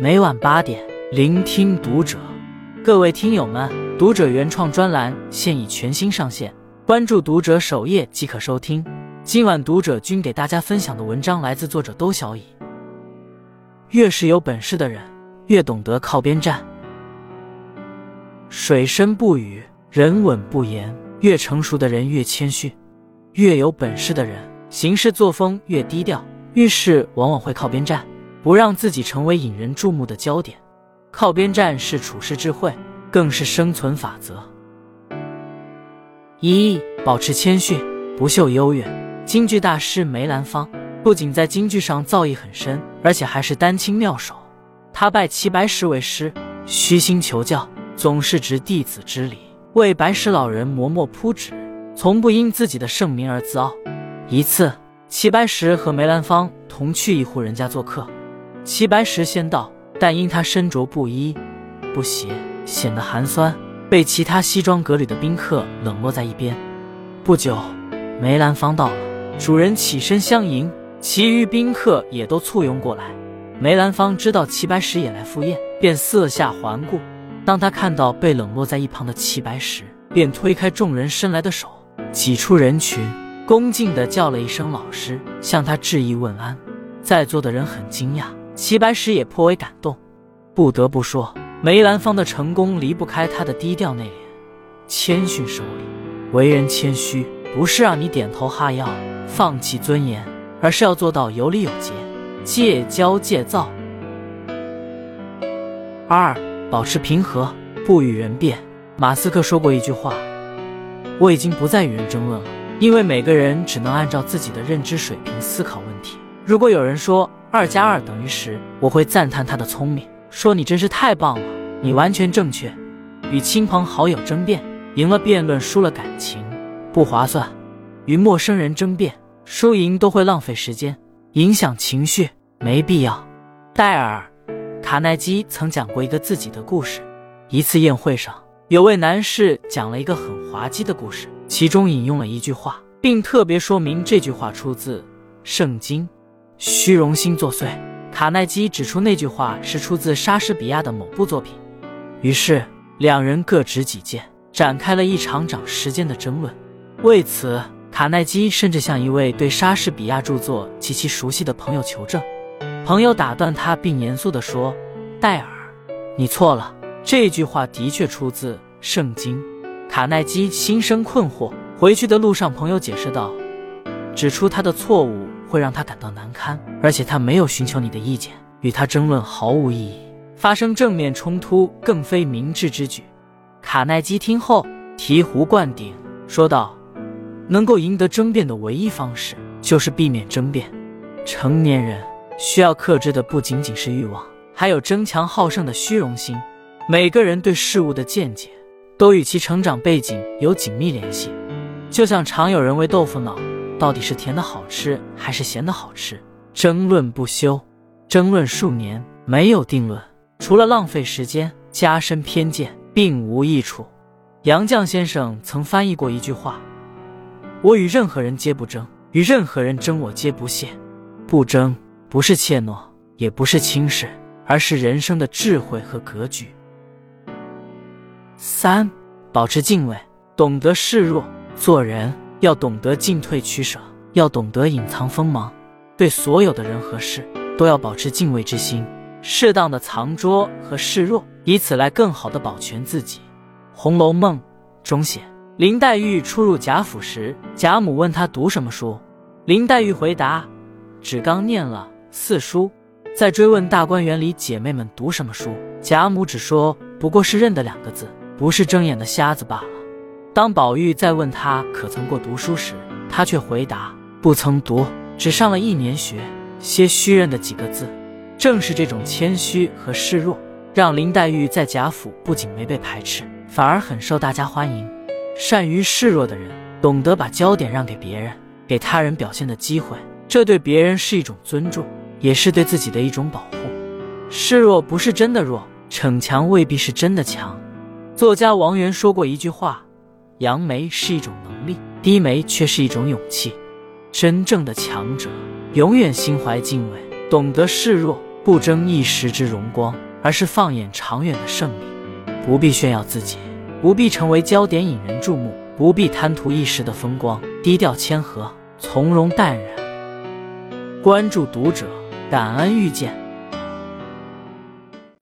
每晚八点，聆听读者。各位听友们，读者原创专栏现已全新上线，关注读者首页即可收听。今晚读者君给大家分享的文章来自作者都小乙。越是有本事的人，越懂得靠边站。水深不语，人稳不言。越成熟的人越谦逊，越有本事的人行事作风越低调。遇事往往会靠边站，不让自己成为引人注目的焦点。靠边站是处世智慧，更是生存法则。一、保持谦逊，不秀优越。京剧大师梅兰芳不仅在京剧上造诣很深，而且还是丹青妙手。他拜齐白石为师，虚心求教，总是执弟子之礼，为白石老人磨墨铺纸，从不因自己的盛名而自傲。一次。齐白石和梅兰芳同去一户人家做客，齐白石先到，但因他身着布衣布鞋，显得寒酸，被其他西装革履的宾客冷落在一边。不久，梅兰芳到了，主人起身相迎，其余宾客也都簇拥过来。梅兰芳知道齐白石也来赴宴，便四下环顾。当他看到被冷落在一旁的齐白石，便推开众人伸来的手，挤出人群。恭敬地叫了一声“老师”，向他致意问安。在座的人很惊讶，齐白石也颇为感动。不得不说，梅兰芳的成功离不开他的低调内敛、谦逊守礼。为人谦虚，不是让你点头哈腰、放弃尊严，而是要做到有礼有节、戒骄戒躁。二、保持平和，不与人辩。马斯克说过一句话：“我已经不再与人争论了。”因为每个人只能按照自己的认知水平思考问题。如果有人说二加二等于十，我会赞叹他的聪明，说你真是太棒了，你完全正确。与亲朋好友争辩，赢了辩论，输了感情，不划算；与陌生人争辩，输赢都会浪费时间，影响情绪，没必要。戴尔·卡耐基曾讲过一个自己的故事：一次宴会上，有位男士讲了一个很滑稽的故事。其中引用了一句话，并特别说明这句话出自《圣经》。虚荣心作祟，卡耐基指出那句话是出自莎士比亚的某部作品。于是两人各执己见，展开了一场长时间的争论。为此，卡耐基甚至向一位对莎士比亚著作极其熟悉的朋友求证。朋友打断他，并严肃地说：“戴尔，你错了，这句话的确出自《圣经》。”卡耐基心生困惑，回去的路上，朋友解释道：“指出他的错误会让他感到难堪，而且他没有寻求你的意见，与他争论毫无意义，发生正面冲突更非明智之举。”卡耐基听后醍醐灌顶，说道：“能够赢得争辩的唯一方式，就是避免争辩。成年人需要克制的不仅仅是欲望，还有争强好胜的虚荣心。每个人对事物的见解。”都与其成长背景有紧密联系，就像常有人为豆腐脑到底是甜的好吃还是咸的好吃争论不休，争论数年没有定论，除了浪费时间、加深偏见，并无益处。杨绛先生曾翻译过一句话：“我与任何人皆不争，与任何人争我皆不屑。不争不是怯懦，也不是轻视，而是人生的智慧和格局。”三，保持敬畏，懂得示弱。做人要懂得进退取舍，要懂得隐藏锋芒。对所有的人和事，都要保持敬畏之心，适当的藏拙和示弱，以此来更好的保全自己。《红楼梦》中写，林黛玉初入贾府时，贾母问她读什么书，林黛玉回答：“只刚念了四书。”在追问大观园里姐妹们读什么书，贾母只说：“不过是认得两个字。”不是睁眼的瞎子罢了。当宝玉再问他可曾过读书时，他却回答不曾读，只上了一年学，些虚认的几个字。正是这种谦虚和示弱，让林黛玉在贾府不仅没被排斥，反而很受大家欢迎。善于示弱的人，懂得把焦点让给别人，给他人表现的机会，这对别人是一种尊重，也是对自己的一种保护。示弱不是真的弱，逞强未必是真的强。作家王源说过一句话：“扬眉是一种能力，低眉却是一种勇气。真正的强者永远心怀敬畏，懂得示弱，不争一时之荣光，而是放眼长远的胜利。不必炫耀自己，不必成为焦点引人注目，不必贪图一时的风光，低调谦和，从容淡然。关注读者，感恩遇见。